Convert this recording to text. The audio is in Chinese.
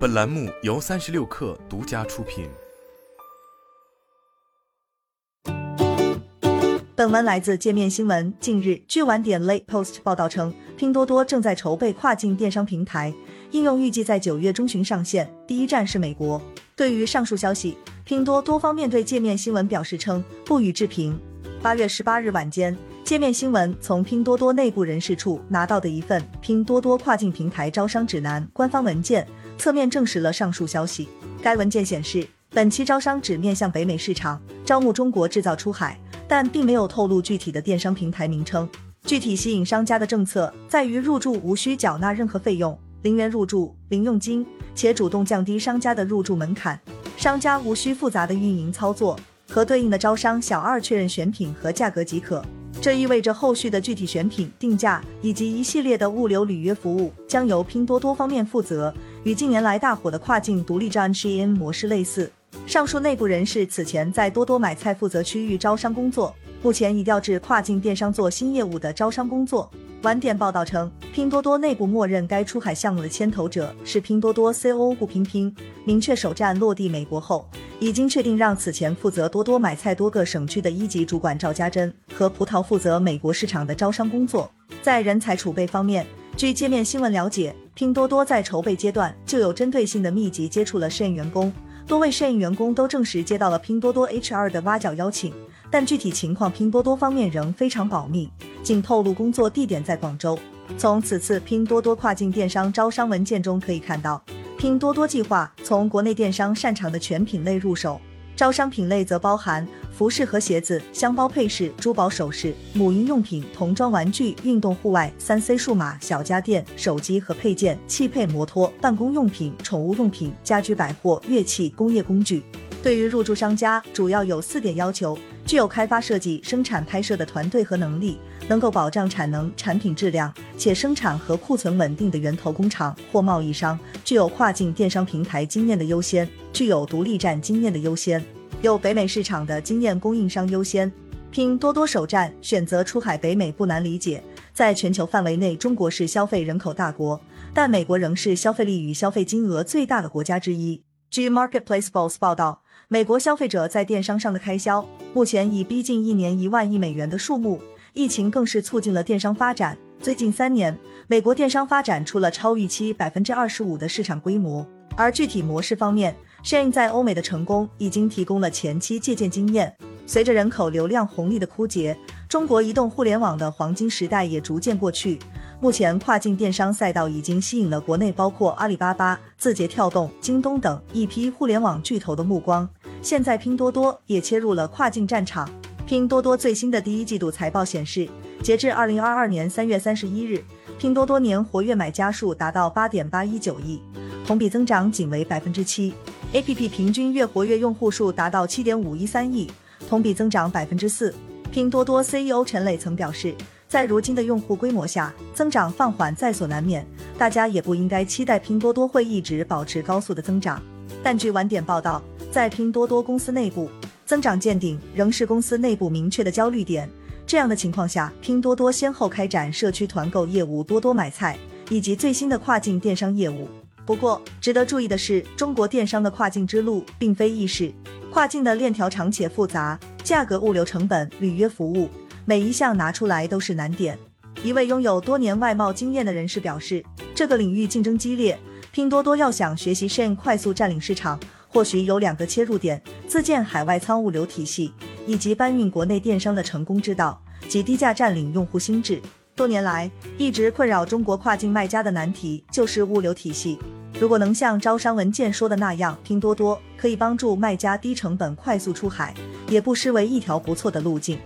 本栏目由三十六氪独家出品。本文来自界面新闻。近日，据晚点 Late Post 报道称，拼多多正在筹备跨境电商平台，应用预计在九月中旬上线，第一站是美国。对于上述消息，拼多多方面对界面新闻表示称不予置评。八月十八日晚间，界面新闻从拼多多内部人士处拿到的一份拼多多跨境平台招商指南官方文件。侧面证实了上述消息。该文件显示，本期招商只面向北美市场，招募中国制造出海，但并没有透露具体的电商平台名称。具体吸引商家的政策在于入驻无需缴纳任何费用，零元入驻，零佣金，且主动降低商家的入驻门槛，商家无需复杂的运营操作，和对应的招商小二确认选品和价格即可。这意味着后续的具体选品、定价以及一系列的物流履约服务将由拼多多方面负责。与近年来大火的跨境独立站 Shein 模式类似，上述内部人士此前在多多买菜负责区域招商工作，目前已调至跨境电商做新业务的招商工作。晚点报道称，拼多多内部默认该出海项目的牵头者是拼多多 COO 顾拼拼，明确首站落地美国后，已经确定让此前负责多多买菜多个省区的一级主管赵家珍和葡萄负责美国市场的招商工作。在人才储备方面，据界面新闻了解。拼多多在筹备阶段就有针对性的密集接触了摄影员工，多位摄影员工都证实接到了拼多多 HR 的挖角邀请，但具体情况拼多多方面仍非常保密，仅透露工作地点在广州。从此次拼多多跨境电商招商文件中可以看到，拼多多计划从国内电商擅长的全品类入手。招商品类则包含服饰和鞋子、箱包配饰、珠宝首饰、母婴用品、童装玩具、运动户外、三 C 数码、小家电、手机和配件、汽配摩托、办公用品、宠物用品、家居百货、乐器、工业工具。对于入驻商家，主要有四点要求：具有开发、设计、生产、拍摄的团队和能力，能够保障产能、产品质量，且生产和库存稳定的源头工厂或贸易商，具有跨境电商平台经验的优先。具有独立站经验的优先，有北美市场的经验供应商优先。拼多多首站选择出海北美不难理解，在全球范围内，中国是消费人口大国，但美国仍是消费力与消费金额最大的国家之一。据 Marketplace Boss 报道，美国消费者在电商上的开销目前已逼近一年一万亿美元的数目，疫情更是促进了电商发展。最近三年，美国电商发展出了超预期百分之二十五的市场规模，而具体模式方面。Shein 在欧美的成功已经提供了前期借鉴经验。随着人口流量红利的枯竭，中国移动互联网的黄金时代也逐渐过去。目前，跨境电商赛道已经吸引了国内包括阿里巴巴、字节跳动、京东等一批互联网巨头的目光。现在，拼多多也切入了跨境战场。拼多多最新的第一季度财报显示，截至二零二二年三月三十一日，拼多多年活跃买家数达到八点八一九亿，同比增长仅为百分之七。A P P 平均月活跃用户数达到七点五一三亿，同比增长百分之四。拼多多 C E O 陈磊曾表示，在如今的用户规模下，增长放缓在所难免，大家也不应该期待拼多多会一直保持高速的增长。但据晚点报道，在拼多多公司内部，增长见顶仍是公司内部明确的焦虑点。这样的情况下，拼多多先后开展社区团购业务多多买菜，以及最新的跨境电商业务。不过，值得注意的是，中国电商的跨境之路并非易事，跨境的链条长且复杂，价格、物流成本、履约服务，每一项拿出来都是难点。一位拥有多年外贸经验的人士表示，这个领域竞争激烈，拼多多要想学习 shn 快速占领市场，或许有两个切入点：自建海外仓物流体系，以及搬运国内电商的成功之道，即低价占领用户心智。多年来，一直困扰中国跨境卖家的难题就是物流体系。如果能像招商文件说的那样，拼多多可以帮助卖家低成本快速出海，也不失为一条不错的路径。